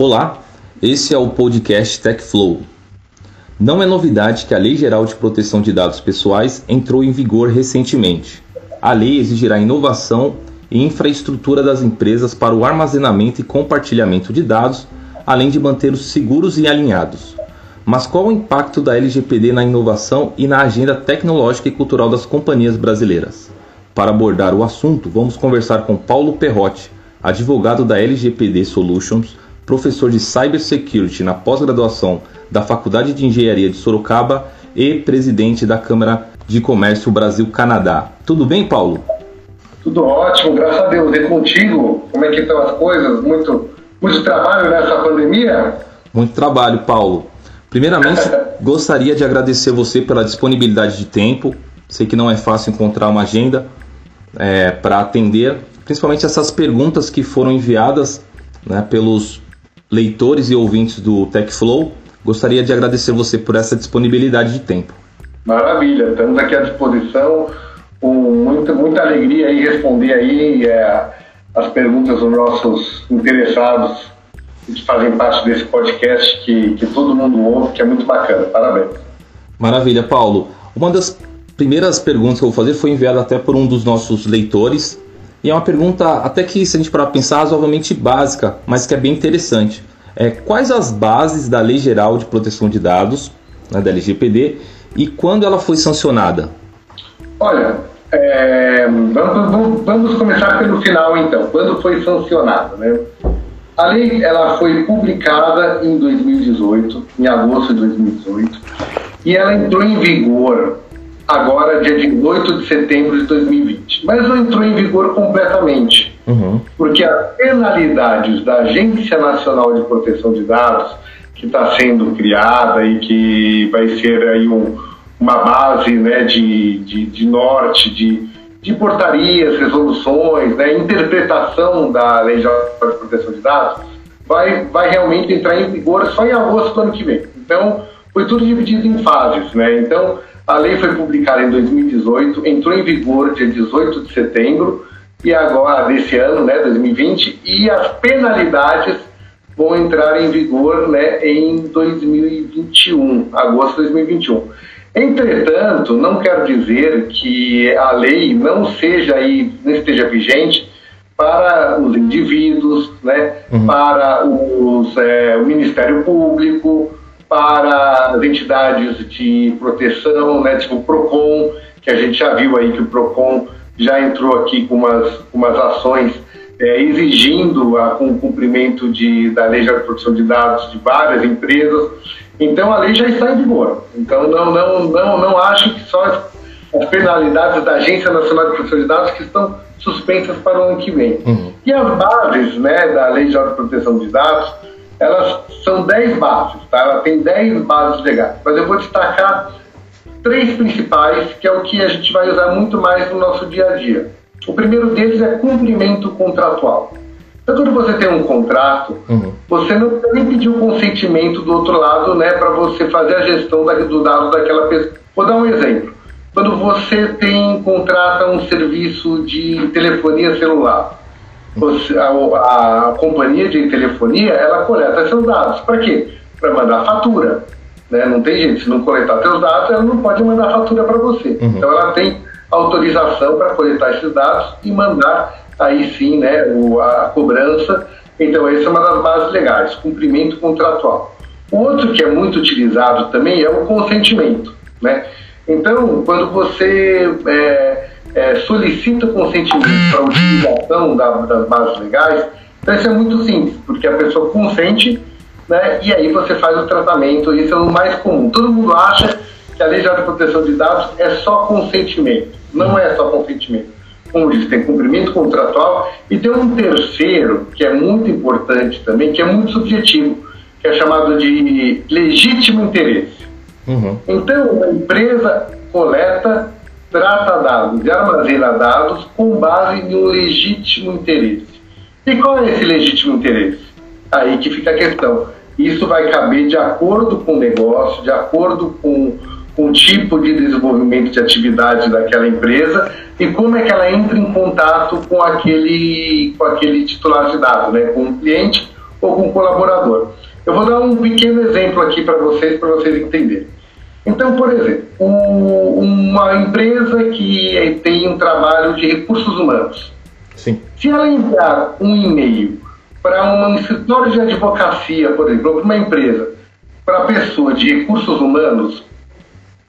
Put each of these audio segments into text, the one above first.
Olá, esse é o podcast TechFlow. Não é novidade que a Lei Geral de Proteção de Dados Pessoais entrou em vigor recentemente. A lei exigirá inovação e infraestrutura das empresas para o armazenamento e compartilhamento de dados, além de mantê-los seguros e alinhados. Mas qual o impacto da LGPD na inovação e na agenda tecnológica e cultural das companhias brasileiras? Para abordar o assunto, vamos conversar com Paulo Perrotti, advogado da LGPD Solutions, professor de Cybersecurity na pós-graduação da Faculdade de Engenharia de Sorocaba e presidente da Câmara de Comércio Brasil-Canadá. Tudo bem, Paulo? Tudo ótimo, graças a Deus. E contigo, como é que estão as coisas? Muito, muito trabalho nessa pandemia? Muito trabalho, Paulo. Primeiramente, gostaria de agradecer você pela disponibilidade de tempo. Sei que não é fácil encontrar uma agenda é, para atender, principalmente essas perguntas que foram enviadas né, pelos leitores e ouvintes do TechFlow. Gostaria de agradecer você por essa disponibilidade de tempo. Maravilha, estamos aqui à disposição com muita, muita alegria em responder aí é, as perguntas dos nossos interessados que fazem parte desse podcast que, que todo mundo ouve, que é muito bacana. Parabéns. Maravilha, Paulo. Uma das primeiras perguntas que eu vou fazer foi enviada até por um dos nossos leitores. E é uma pergunta, até que se a gente parar para pensar, razoavelmente básica, mas que é bem interessante. É, quais as bases da Lei Geral de Proteção de Dados, né, da LGPD, e quando ela foi sancionada? Olha, é, vamos, vamos, começar pelo final então. Quando foi sancionada, né? A lei ela foi publicada em 2018, em agosto de 2018, e ela entrou em vigor agora, dia 18 de setembro de 2020. Mas não entrou em vigor completamente, uhum. porque as penalidades da Agência Nacional de Proteção de Dados, que está sendo criada e que vai ser aí um, uma base né, de, de, de norte, de, de portarias, resoluções, né, interpretação da Lei de Proteção de Dados, vai, vai realmente entrar em vigor só em agosto do ano que vem. Então, foi tudo dividido em fases. Né? Então, a lei foi publicada em 2018, entrou em vigor dia 18 de setembro e agora desse ano, né, 2020, e as penalidades vão entrar em vigor, né, em 2021, agosto de 2021. Entretanto, não quero dizer que a lei não seja aí, não esteja vigente para os indivíduos, né, uhum. para os, é, o Ministério Público, para as entidades de proteção, né, tipo o PROCON, que a gente já viu aí que o PROCON já entrou aqui com umas, umas ações é, exigindo a, com o cumprimento de, da lei de proteção de dados de várias empresas. Então a lei já está em vigor. Então não, não, não, não acho que só as, as penalidades da Agência Nacional de Proteção de Dados que estão suspensas para o ano que vem. Uhum. E as bases né, da lei de proteção de dados elas são 10 bases, tá? Ela tem 10 bases legais, mas eu vou destacar três principais, que é o que a gente vai usar muito mais no nosso dia a dia. O primeiro deles é cumprimento contratual. Então, quando você tem um contrato, uhum. você não tem que pedir o consentimento do outro lado, né, para você fazer a gestão da, do dado daquela pessoa. Vou dar um exemplo. Quando você tem contrata um serviço de telefonia celular, a, a, companhia de telefonia ela coleta seus dados. Para quê? Para mandar fatura. Né? Não tem jeito, se não coletar seus dados, ela não pode mandar fatura para você. Uhum. Então ela tem autorização para coletar esses dados e mandar aí sim né, o, a cobrança. Então essa é uma das bases legais, cumprimento contratual. O outro que é muito utilizado também é o consentimento. Né? Então, quando você é, é, solicita consentimento para a utilização da, das bases legais, então isso é muito simples, porque a pessoa consente né, e aí você faz o tratamento, isso é o mais comum. Todo mundo acha que a Lei de Proteção de Dados é só consentimento. Não é só consentimento. Como diz, tem cumprimento contratual e tem um terceiro, que é muito importante também, que é muito subjetivo, que é chamado de legítimo interesse. Uhum. Então, a empresa coleta trata dados e armazena dados com base em um legítimo interesse. E qual é esse legítimo interesse? Aí que fica a questão. Isso vai caber de acordo com o negócio, de acordo com, com o tipo de desenvolvimento de atividade daquela empresa e como é que ela entra em contato com aquele, com aquele titular de dados, né? com o cliente ou com um colaborador. Eu vou dar um pequeno exemplo aqui para vocês, para vocês entenderem. Então, por exemplo, um, uma empresa que tem um trabalho de recursos humanos, Sim. se ela enviar um e-mail para um escritório de advocacia, por exemplo, para uma empresa, para a pessoa de recursos humanos,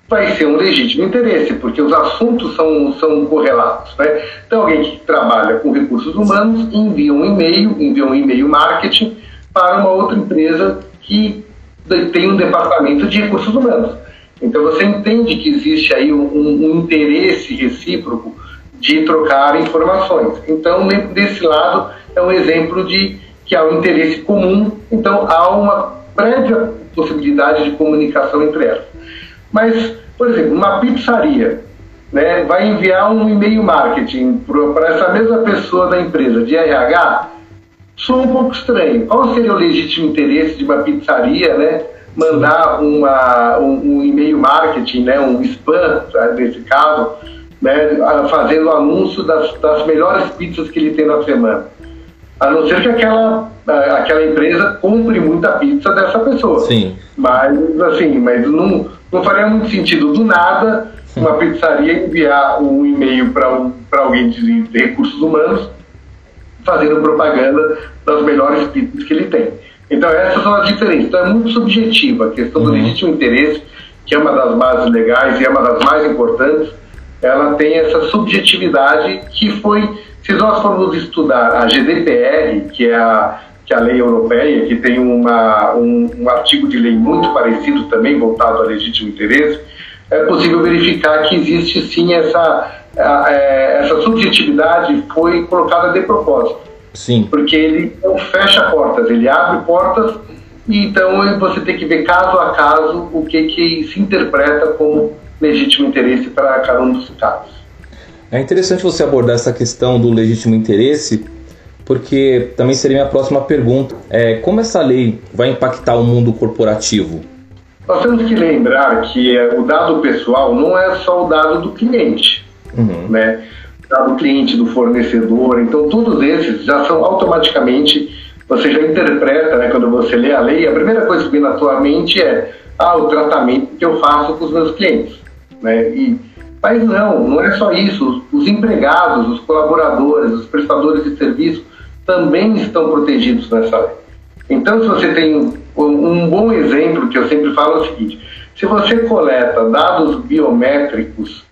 vai ser um legítimo interesse, porque os assuntos são, são correlatos. Né? Então, alguém que trabalha com recursos humanos envia um e-mail, envia um e-mail marketing para uma outra empresa que tem um departamento de recursos humanos. Então, você entende que existe aí um, um interesse recíproco de trocar informações. Então, desse lado, é um exemplo de que há um interesse comum, então há uma prévia possibilidade de comunicação entre elas. Mas, por exemplo, uma pizzaria né, vai enviar um e-mail marketing para essa mesma pessoa da empresa de RH, soa um pouco estranho. Qual seria o legítimo interesse de uma pizzaria né, mandar uma, um, um e-mail marketing, né, um spam, nesse caso, né, fazendo anúncio das, das melhores pizzas que ele tem na semana? A não ser que aquela, aquela empresa compre muita pizza dessa pessoa. Sim. Mas, assim, mas não, não faria muito sentido do nada uma pizzaria enviar um e-mail para um, alguém de, de recursos humanos fazendo propaganda das melhores pizzas que ele tem. Então, essas são as diferenças. Então, é muito subjetiva a questão do uhum. legítimo interesse, que é uma das bases legais e é uma das mais importantes. Ela tem essa subjetividade que foi, se nós formos estudar a GDPR, que é a, que é a lei europeia, que tem uma, um, um artigo de lei muito parecido também, voltado ao legítimo interesse, é possível verificar que existe sim essa, é, essa subjetividade foi colocada de propósito. Sim. Porque ele não fecha portas, ele abre portas e então você tem que ver caso a caso o que, que se interpreta como legítimo interesse para cada um dos casos. É interessante você abordar essa questão do legítimo interesse, porque também seria minha próxima pergunta. É, como essa lei vai impactar o mundo corporativo? Nós temos que lembrar que é, o dado pessoal não é só o dado do cliente, uhum. né? Do cliente, do fornecedor, então todos esses já são automaticamente, você já interpreta, né, quando você lê a lei, a primeira coisa que vem na tua mente é ah, o tratamento que eu faço com os meus clientes, né? E, mas não, não é só isso, os empregados, os colaboradores, os prestadores de serviço também estão protegidos nessa lei. Então, se você tem um bom exemplo que eu sempre falo é o seguinte: se você coleta dados biométricos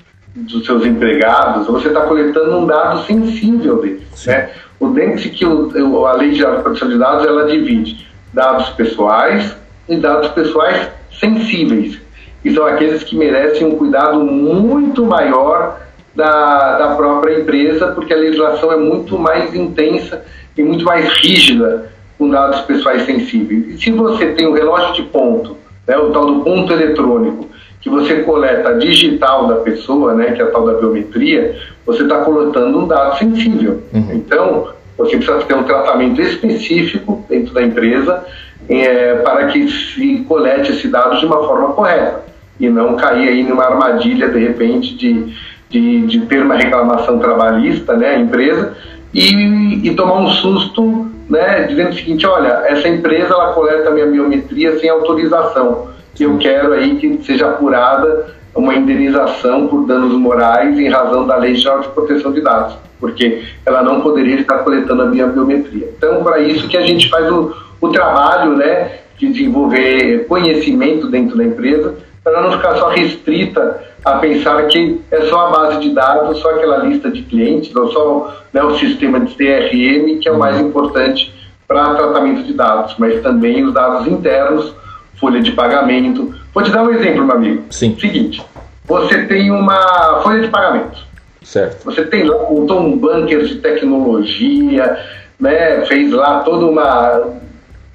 dos seus empregados, você está coletando um dado sensível deles. Né? O lembre que o, a lei de proteção de dados ela divide dados pessoais e dados pessoais sensíveis, que são aqueles que merecem um cuidado muito maior da, da própria empresa, porque a legislação é muito mais intensa e muito mais rígida com dados pessoais sensíveis. E se você tem um relógio de ponto, né, o tal do ponto eletrônico, que você coleta digital da pessoa, né, que é a tal da biometria, você está coletando um dado sensível. Uhum. Então, você precisa ter um tratamento específico dentro da empresa é, para que se colete esse dado de uma forma correta e não cair aí numa armadilha, de repente, de, de, de ter uma reclamação trabalhista, né, a empresa, e, e tomar um susto né, dizendo o seguinte, olha, essa empresa ela coleta a minha biometria sem autorização. Eu quero aí que seja apurada uma indenização por danos morais em razão da Lei Geral de Proteção de Dados, porque ela não poderia estar coletando a minha biometria. Então, para isso que a gente faz o, o trabalho né, de desenvolver conhecimento dentro da empresa, para não ficar só restrita a pensar que é só a base de dados, só aquela lista de clientes, ou só né, o sistema de CRM, que é o mais importante para tratamento de dados, mas também os dados internos, folha de pagamento. Vou te dar um exemplo, meu amigo. Sim. Seguinte, você tem uma folha de pagamento. Certo. Você tem lá, montou um bunker de tecnologia, né, fez lá toda uma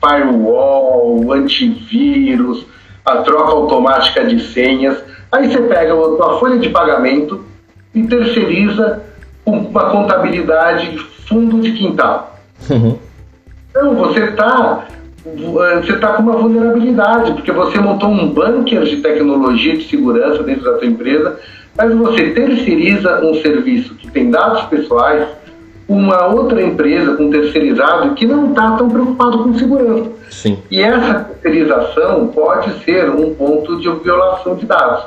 firewall, antivírus, a troca automática de senhas. Aí você pega a tua folha de pagamento e terceiriza uma contabilidade fundo de quintal. Uhum. Então você está você tá com uma vulnerabilidade, porque você montou um bunker de tecnologia de segurança dentro da sua empresa, mas você terceiriza um serviço que tem dados pessoais, uma outra empresa, com um terceirizado, que não está tão preocupado com segurança. Sim. E essa terceirização pode ser um ponto de violação de dados.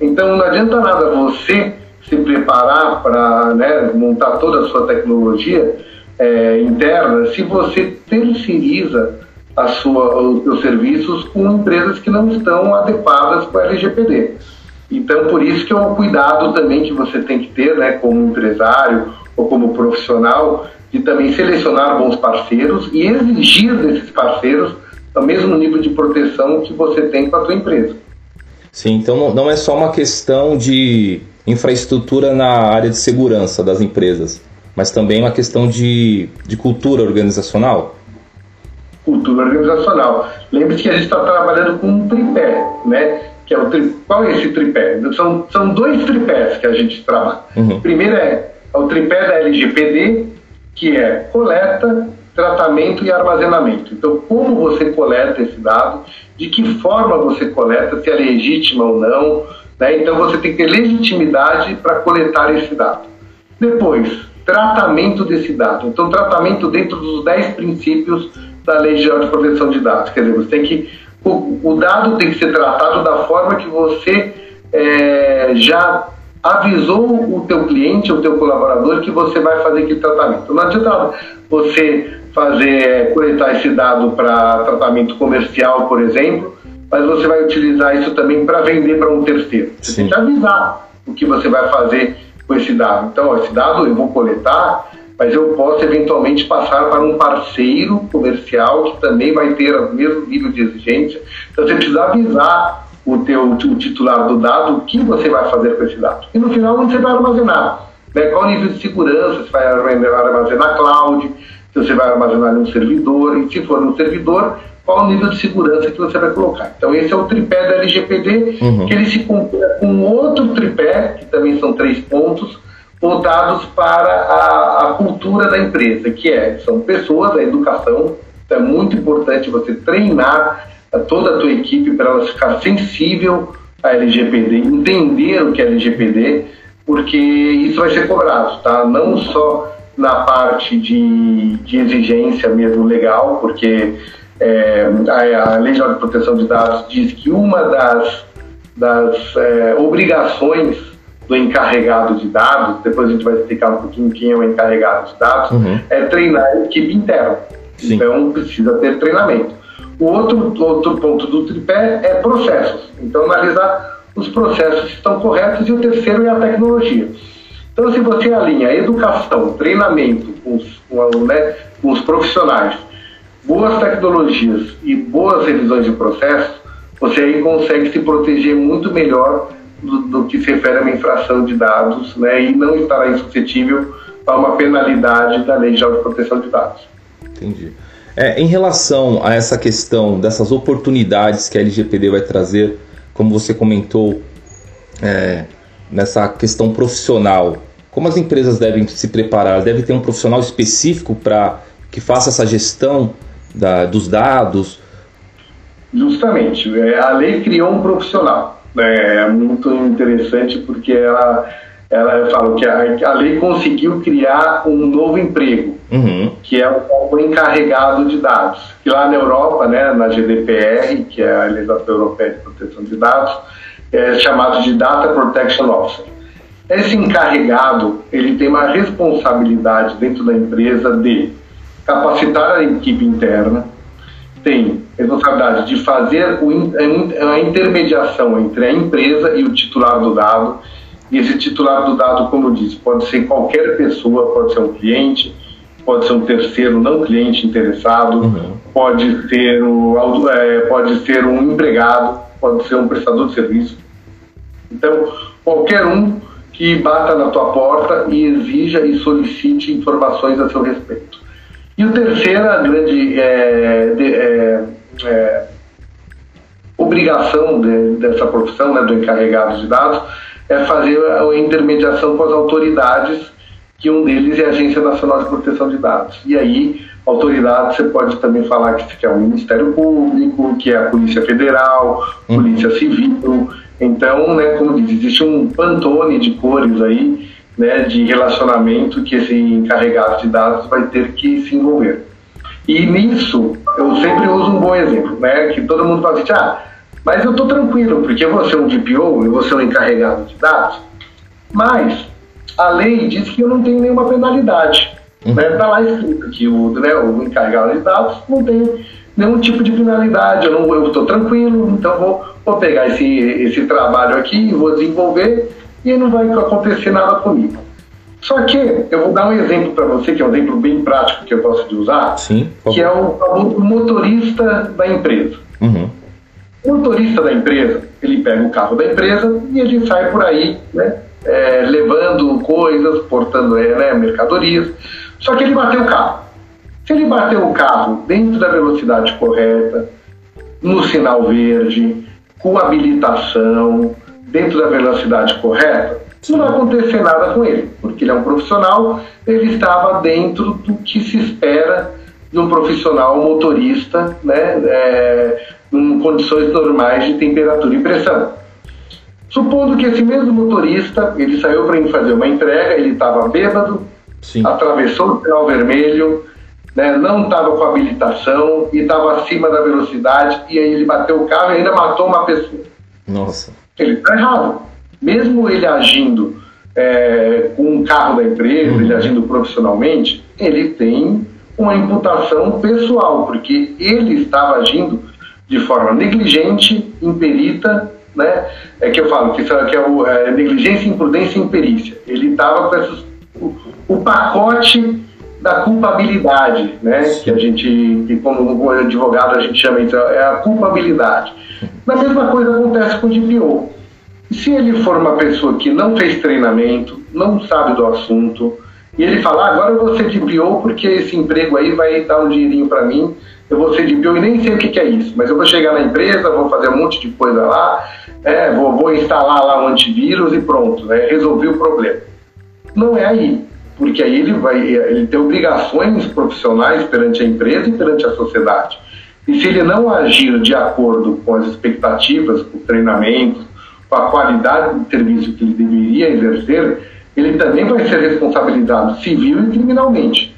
Então não adianta nada você se preparar para né, montar toda a sua tecnologia é, interna se você terceiriza a sua, os seus serviços com empresas que não estão adequadas para o LGPD. Então, por isso que é um cuidado também que você tem que ter, né, como empresário ou como profissional, de também selecionar bons parceiros e exigir desses parceiros o mesmo nível de proteção que você tem com a sua empresa. Sim, então não é só uma questão de infraestrutura na área de segurança das empresas, mas também uma questão de, de cultura organizacional? Cultura organizacional. Lembre-se que a gente está trabalhando com um tripé, né? Que é o tri... Qual é esse tripé? São, são dois tripés que a gente trabalha. Uhum. Primeiro é o tripé da LGPD, que é coleta, tratamento e armazenamento. Então, como você coleta esse dado, de que forma você coleta, se é legítima ou não. Né? Então, você tem que ter legitimidade para coletar esse dado. Depois, tratamento desse dado. Então, tratamento dentro dos 10 princípios da Lei Geral de Proteção de Dados. Quer dizer, você tem que o, o dado tem que ser tratado da forma que você é, já avisou o teu cliente, o teu colaborador que você vai fazer aquele tratamento. Não adianta você fazer coletar esse dado para tratamento comercial, por exemplo, mas você vai utilizar isso também para vender para um terceiro. Você Sim. tem que avisar o que você vai fazer com esse dado. Então, ó, esse dado eu vou coletar, mas eu posso eventualmente passar para um parceiro comercial que também vai ter o mesmo nível de exigência. Então, você precisa avisar o teu o titular do dado o que você vai fazer com esse dado. E no final, onde você vai armazenar? Né? Qual o nível de segurança? Você vai armazenar cloud? Se você vai armazenar em um servidor? E se for no servidor, qual o nível de segurança que você vai colocar. Então, esse é o tripé da LGPD, uhum. que ele se compara com outro tripé, que também são três pontos, voltados para a, a cultura da empresa, que é, são pessoas, a educação, então é muito importante você treinar toda a tua equipe para ela ficar sensível à LGPD, entender o que é LGPD, porque isso vai ser cobrado, tá? Não só na parte de, de exigência mesmo legal, porque é, a, a, Lei de Proteção de Dados diz que uma das, das é, obrigações do encarregado de dados, depois a gente vai explicar um pouquinho quem é o encarregado de dados, uhum. é treinar a equipe interna. Sim. Então precisa ter treinamento. O outro, outro ponto do tripé é processos. Então analisar os processos que estão corretos e o terceiro é a tecnologia. Então se você alinha educação, treinamento com os, com, né, com os profissionais, boas tecnologias e boas revisões de processos, você aí consegue se proteger muito melhor do, do, que se refere a uma infração de dados né, e não estará suscetível a uma penalidade da Lei Geral de Proteção de Dados. Entendi. É, em relação a essa questão dessas oportunidades que a LGPD vai trazer, como você comentou, é, nessa questão profissional, como as empresas devem se preparar? Deve ter um profissional específico para que faça essa gestão da, dos dados? Justamente, é, a lei criou um profissional. Né? É muito interessante porque ela, ela fala que a, a lei conseguiu criar um novo emprego, uhum. que é o encarregado de dados. Que lá na Europa, né, na GDPR, que é a Legislação Europeia de Proteção de Dados, é chamado de Data Protection Officer. Esse encarregado, ele tem uma responsabilidade dentro da empresa de capacitar a equipe interna, tem responsabilidade de fazer a intermediação entre a empresa e o titular do dado. E esse titular do dado, como eu disse, pode ser qualquer pessoa, pode ser um cliente, pode ser um terceiro não cliente interessado, uhum. pode, ser um, é, pode ser um empregado, pode ser um prestador de serviço. Então, qualquer um que bata na tua porta e exija e solicite informações a seu respeito. E o terceiro, a grande é, de, é, é, obrigação de, dessa profissão, né, do encarregado de dados, é fazer a intermediação com as autoridades, que um deles é a Agência Nacional de Proteção de Dados. E aí, autoridade, você pode também falar que é o Ministério Público, que é a Polícia Federal, Polícia Civil. Então, né, como diz, existe um pantone de cores aí né, de relacionamento que esse encarregado de dados vai ter que se envolver. E nisso, eu sempre uso um bom exemplo, né, que todo mundo fala assim, ah, mas eu estou tranquilo, porque eu vou ser um DPO, eu vou ser um encarregado de dados, mas a lei diz que eu não tenho nenhuma penalidade. Está uhum. né? Tá lá escrito que o, né, o encarregado de dados não tem nenhum tipo de penalidade, eu estou tranquilo, então vou, vou pegar esse, esse trabalho aqui, vou desenvolver e não vai acontecer nada comigo. Só que eu vou dar um exemplo para você, que é um exemplo bem prático que eu gosto de usar, Sim, que é o, o motorista da empresa. Uhum. O motorista da empresa, ele pega o carro da empresa e ele sai por aí, né, é, levando coisas, portando é, né, mercadorias. Só que ele bateu o carro. Se ele bateu o carro dentro da velocidade correta, no sinal verde, com habilitação, dentro da velocidade correta, não vai acontecer nada com ele, porque ele é um profissional, ele estava dentro do que se espera de um profissional motorista, né, é, em condições normais de temperatura e pressão. Supondo que esse mesmo motorista, ele saiu para fazer uma entrega, ele estava bêbado, Sim. atravessou o sinal vermelho, né, não estava com habilitação e estava acima da velocidade, e aí ele bateu o carro e ainda matou uma pessoa. Nossa ele está errado. Mesmo ele agindo é, com um carro da empresa, uhum. ele agindo profissionalmente, ele tem uma imputação pessoal, porque ele estava agindo de forma negligente, imperita, né? É que eu falo que, isso é, que é, o, é negligência, imprudência e imperícia. Ele estava com esses, o, o, pacote da culpabilidade, né? Que a gente, que como advogado a gente chama isso, é a culpabilidade. A mesma coisa acontece com o DPO. Se ele for uma pessoa que não fez treinamento, não sabe do assunto, e ele falar, ah, agora eu vou ser DPO porque esse emprego aí vai dar um dinheirinho para mim, eu vou ser DPO e nem sei o que, que, é isso, mas eu vou chegar na empresa, vou fazer um monte de coisa lá, é, vou, vou, instalar lá um antivírus e pronto, né, resolvi o problema. Não é aí, porque aí ele vai ele tem obrigações profissionais perante a empresa e perante a sociedade. E se ele não agir de acordo com as expectativas, com o treinamento, com a qualidade do serviço que ele deveria exercer, ele também vai ser responsabilizado civil e criminalmente.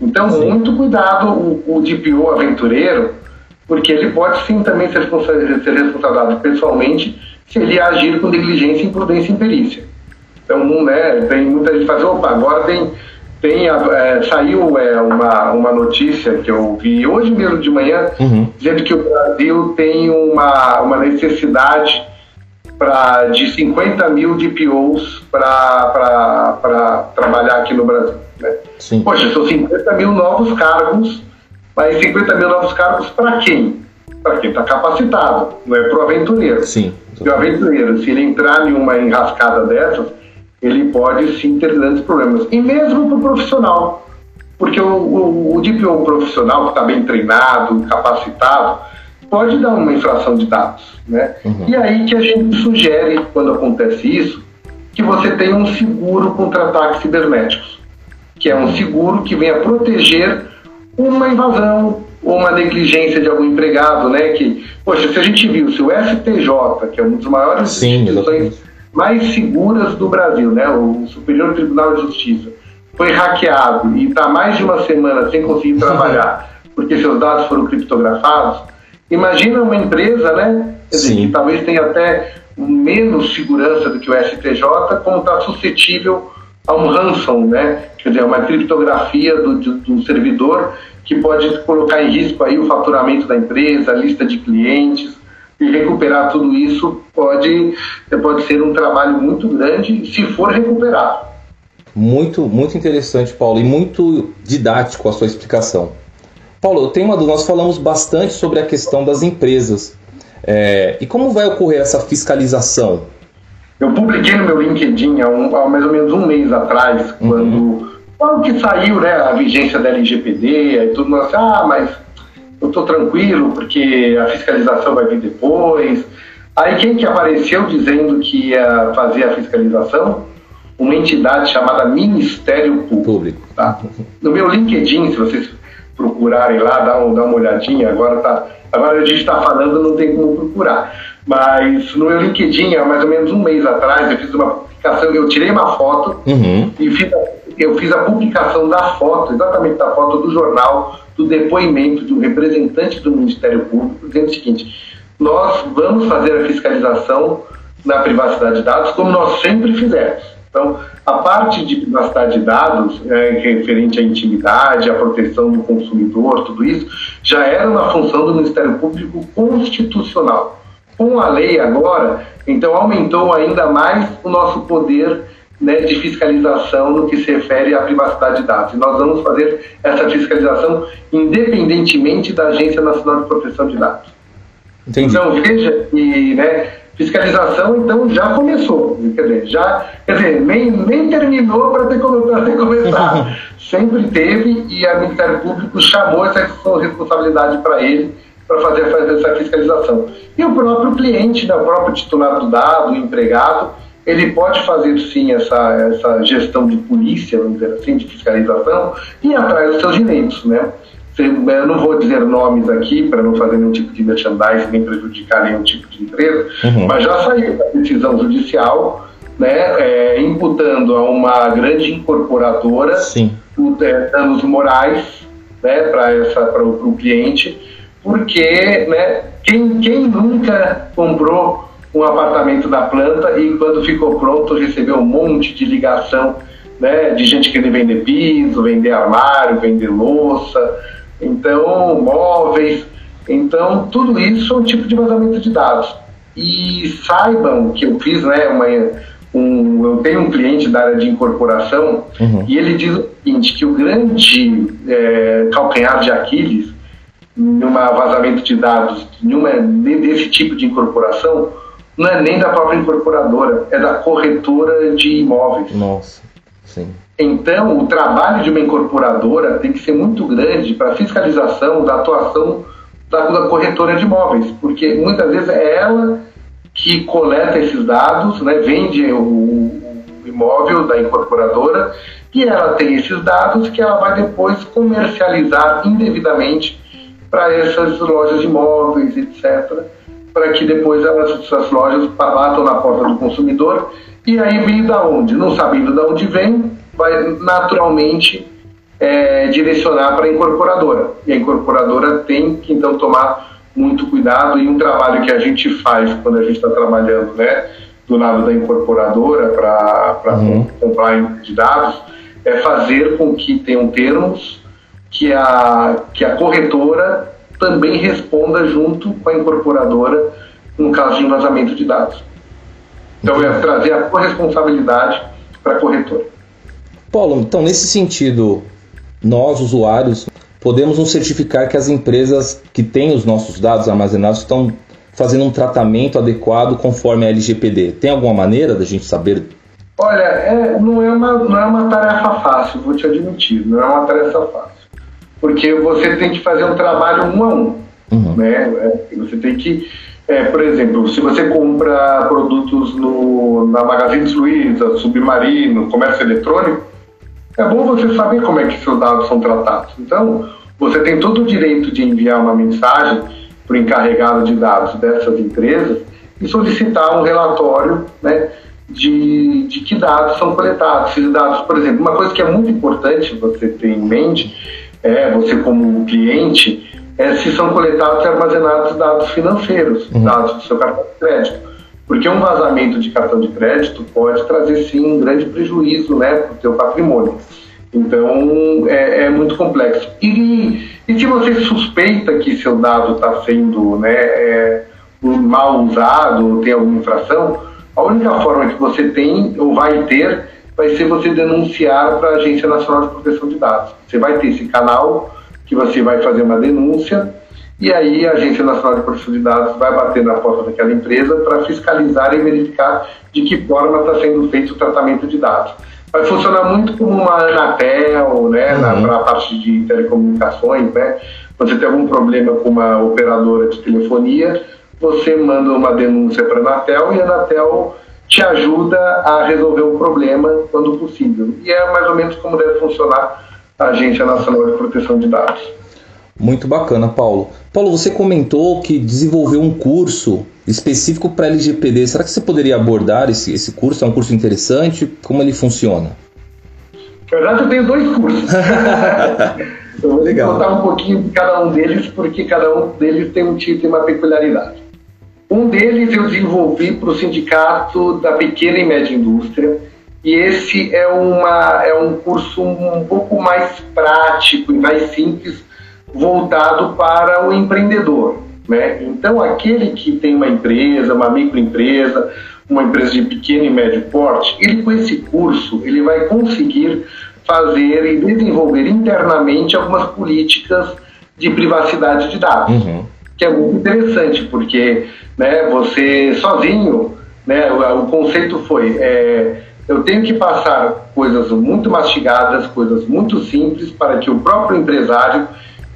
Então, sim. muito cuidado o, o DPO aventureiro, porque ele pode sim também ser, ser responsabilizado pessoalmente se ele agir com negligência, imprudência e imperícia. Então, né, tem muita gente faz, opa, agora tem tem é, saiu é, uma, uma notícia que eu vi hoje mesmo de manhã, uhum. dizendo que o Brasil tem uma, uma necessidade pra, de 50 mil DPOs para trabalhar aqui no Brasil. Né? Sim. Poxa, são 50 mil novos cargos, mas 50 mil novos cargos para quem? Para quem está capacitado, não é para o aventureiro. Sim. E o aventureiro, se ele entrar em uma enrascada dessas, ele pode sim ter grandes problemas. E mesmo para o profissional, porque o, o, o DPO profissional que está bem treinado, capacitado, pode dar uma infração de dados. Né? Uhum. E aí que a gente sugere, quando acontece isso, que você tenha um seguro contra ataques cibernéticos, que é um seguro que venha proteger uma invasão ou uma negligência de algum empregado, né? Que, poxa, se a gente viu, se o STJ, que é uma das maiores Sim, instituições mais seguras do Brasil, né? O Superior Tribunal de Justiça foi hackeado e está mais de uma semana sem conseguir trabalhar porque seus dados foram criptografados. Imagina uma empresa, né? Dizer, que talvez tenha até menos segurança do que o STJ, como está suscetível a um ransom, né? Quer dizer, uma criptografia do, do, do servidor que pode colocar em risco aí o faturamento da empresa, a lista de clientes e recuperar tudo isso pode, pode ser um trabalho muito grande se for recuperado. Muito, muito interessante, Paulo, e muito didático a sua explicação. Paulo, tem uma nós falamos bastante sobre a questão das empresas. É, e como vai ocorrer essa fiscalização? Eu publiquei no meu LinkedIn há, um, há mais ou menos um mês atrás, uhum. quando, quando que saiu né, a vigência da LGPD, e tudo, assim, ah, mas eu estou tranquilo porque a fiscalização vai vir depois. Aí quem que apareceu dizendo que ia fazer a fiscalização? Uma entidade chamada Ministério Público. Tá? No meu LinkedIn, se vocês procurarem lá, dá, um, dá uma olhadinha, agora, tá, agora a gente está falando, não tem como procurar. Mas no meu LinkedIn, há mais ou menos um mês atrás, eu fiz uma publicação, eu tirei uma foto uhum. e fiz, eu fiz a publicação da foto, exatamente da foto do jornal, do depoimento de um representante do Ministério Público, dizendo o seguinte: nós vamos fazer a fiscalização na privacidade de dados como nós sempre fizemos. Então, a parte de privacidade de dados, é, referente à intimidade, à proteção do consumidor, tudo isso, já era uma função do Ministério Público constitucional. Com a lei agora, então aumentou ainda mais o nosso poder né, de fiscalização no que se refere à privacidade de dados. E nós vamos fazer essa fiscalização independentemente da Agência Nacional de Proteção de Dados. Entendi. Então, veja, e, né, fiscalização então já começou, quer dizer, já, quer dizer, nem, nem terminou para ter, ter começado. Sempre teve e o Ministério Público chamou essa responsabilidade para ele para fazer, fazer essa fiscalização. E o próprio cliente, né, o próprio titular do dado, o empregado, ele pode fazer sim essa, essa gestão de polícia, vamos dizer assim, de fiscalização, e atrás dos seus direitos, né? eu não vou dizer nomes aqui para não fazer nenhum tipo de merchandising nem prejudicar nenhum tipo de empresa, uhum. mas já saiu a decisão judicial né, é, imputando a uma grande incorporadora Sim. É, danos morais né, para o cliente, porque né, quem, quem nunca comprou um apartamento da planta e quando ficou pronto recebeu um monte de ligação né, de gente querendo vender piso, vender armário, vender louça, então móveis, então tudo isso é um tipo de vazamento de dados. E saibam que eu fiz, né, uma, um, eu tenho um cliente da área de incorporação uhum. e ele diz o seguinte, que o grande é, calcanhar de Aquiles numa vazamento de dados numa, desse tipo de incorporação não é nem da própria incorporadora, é da corretora de imóveis. Nossa, sim. Então, o trabalho de uma incorporadora tem que ser muito grande para a fiscalização da atuação da, da, corretora de imóveis, porque muitas vezes é ela que coleta esses dados, né, vende o, o imóvel da incorporadora e ela tem esses dados que ela vai depois comercializar indevidamente para essas lojas de imóveis, etc., para que depois elas, essas lojas batam na porta do consumidor e aí vem da onde? Não sabendo de onde vem, vai naturalmente é, direcionar para a incorporadora. E a incorporadora tem que então tomar muito cuidado e um trabalho que a gente faz quando a gente está trabalhando né, do lado da incorporadora para uhum. comprar de dados é fazer com que tenham termos que a, que a corretora também responda junto com a incorporadora no caso de vazamento de dados. Então é trazer a corresponsabilidade para a corretora. Paulo, então nesse sentido, nós usuários podemos nos certificar que as empresas que têm os nossos dados armazenados estão fazendo um tratamento adequado conforme a LGPD. Tem alguma maneira da gente saber? Olha, é, não, é uma, não é uma tarefa fácil, vou te admitir, não é uma tarefa fácil. Porque você tem que fazer um trabalho um a um. Uhum. Né? É, você tem que, é, por exemplo, se você compra produtos no, na Magazine Luiza, Submarino, comércio eletrônico, é bom você saber como é que seus dados são tratados. Então, você tem todo o direito de enviar uma mensagem para o encarregado de dados dessas empresas e solicitar um relatório né, de, de que dados são coletados. Esses dados, por exemplo, uma coisa que é muito importante você ter em mente, é, você como cliente, é se são coletados e armazenados dados financeiros, uhum. dados do seu cartão de crédito. Porque um vazamento de cartão de crédito pode trazer sim um grande prejuízo né, para o seu patrimônio. Então é, é, muito complexo. E, e se você suspeita que seu dado está sendo né, é, mal usado, tem alguma infração, a única forma que você tem ou vai ter vai ser você denunciar para a Agência Nacional de Proteção de Dados. Você vai ter esse canal que você vai fazer uma denúncia e aí a Agência Nacional de Proteção de Dados vai bater na porta daquela empresa para fiscalizar e verificar de que forma está sendo feito o tratamento de dados. Vai funcionar muito como uma Anatel, né, uhum. para a parte de telecomunicações, né? Você tem algum problema com uma operadora de telefonia, você manda uma denúncia para a Anatel e a Anatel te ajuda a resolver o problema quando possível. E é mais ou menos como deve funcionar a Agência Nacional de Proteção de Dados. Muito bacana, Paulo. Paulo, você comentou que desenvolveu um curso específico para LGPD. Será que você poderia abordar esse, esse curso? É um curso interessante? Como ele funciona? Na verdade, eu tenho dois cursos. eu vou Legal. contar um pouquinho de cada um deles, porque cada um deles tem um tipo e uma peculiaridade. Um deles eu desenvolvi para o Sindicato da Pequena e Média Indústria, e esse é, uma, é um curso um pouco mais prático e mais simples, voltado para o empreendedor. Né? Então, aquele que tem uma empresa, uma microempresa, uma empresa de pequeno e médio porte, ele com esse curso ele vai conseguir fazer e desenvolver internamente algumas políticas de privacidade de dados, uhum. Que é muito interessante porque, né, você sozinho, né, o, o conceito foi é, eu tenho que passar coisas muito mastigadas, coisas muito simples para que o próprio empresário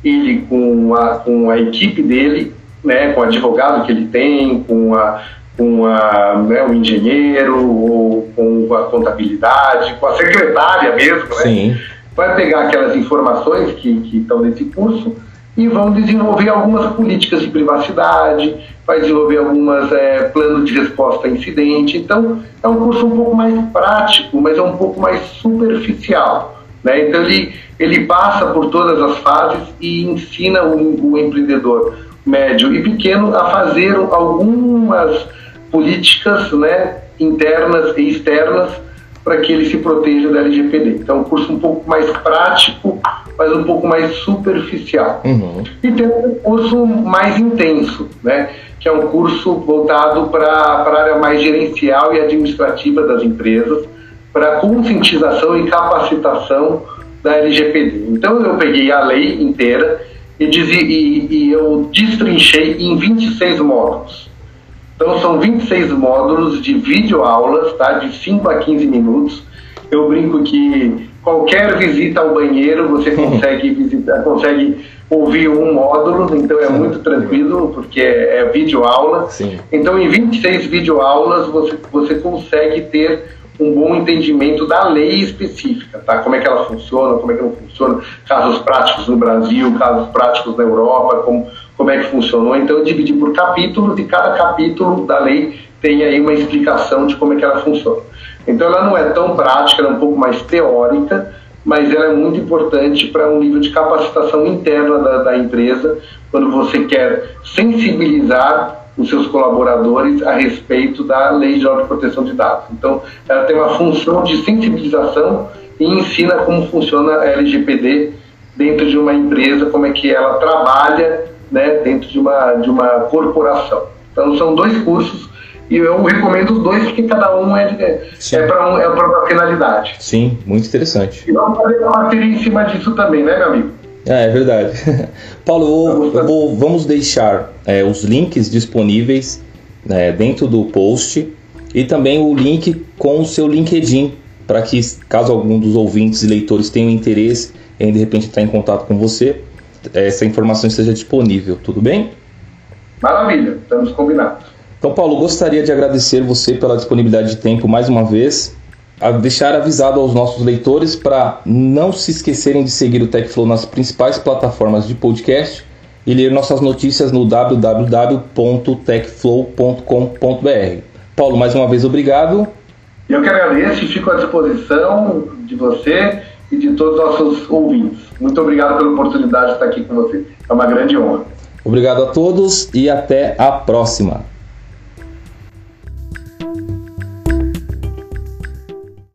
ele com a, com a equipe dele, né, com o advogado que ele tem, com a com a, né, o engenheiro, ou com a contabilidade, com a secretária mesmo, né? Sim. Vai pegar aquelas informações que, que estão nesse curso e vão desenvolver algumas políticas de privacidade, vai desenvolver algumas é, planos de resposta a incidente. Então, é um curso um pouco mais prático, mas é um pouco mais superficial. Né? Então, ele, ele passa por todas as fases e ensina o, o empreendedor médio e pequeno a fazer algumas políticas né, internas e externas para que ele se proteja da LGPD. Então, é um curso um pouco mais prático, mas um pouco mais superficial. Uhum. E tem um curso mais intenso, né, que é um curso voltado para a área mais gerencial e administrativa das empresas, para conscientização e capacitação da LGPD. Então, eu peguei a lei inteira e, e, e eu destrinchei em 26 módulos. Então são 26 módulos de videoaulas, tá? de 5 a 15 minutos. Eu brinco que qualquer visita ao banheiro você consegue visitar, consegue ouvir um módulo, então é Sim. muito tranquilo, porque é, é videoaula. Então em 26 videoaulas você, você consegue ter um bom entendimento da lei específica, tá? Como é que ela funciona, como é que não funciona, casos práticos no Brasil, casos práticos na Europa, como, como é que funcionou. Então eu dividi por capítulos e cada capítulo da lei tem aí uma explicação de como é que ela funciona. Então ela não é tão prática, ela é um pouco mais teórica, mas ela é muito importante para um nível de capacitação interna da, da empresa, quando você quer sensibilizar os seus colaboradores a respeito da Lei de Proteção de Dados. Então, ela tem uma função de sensibilização e ensina como funciona a LGPD dentro de uma empresa, como é que ela trabalha né, dentro de uma, de uma corporação. Então, são dois cursos e eu recomendo os dois porque cada um é, é, é para um, é uma finalidade. Sim, muito interessante. E vamos fazer uma matéria em cima disso também, né, meu amigo? É, é verdade. Paulo, eu vou, vamos deixar é, os links disponíveis né, dentro do post e também o link com o seu LinkedIn para que, caso algum dos ouvintes e leitores tenham interesse em de repente estar em contato com você, essa informação esteja disponível. Tudo bem? Maravilha, estamos combinados. Então, Paulo, gostaria de agradecer você pela disponibilidade de tempo mais uma vez a deixar avisado aos nossos leitores para não se esquecerem de seguir o TechFlow nas principais plataformas de podcast e ler nossas notícias no www.techflow.com.br. Paulo, mais uma vez obrigado. Eu que agradeço e fico à disposição de você e de todos os nossos ouvintes. Muito obrigado pela oportunidade de estar aqui com você. É uma grande honra. Obrigado a todos e até a próxima.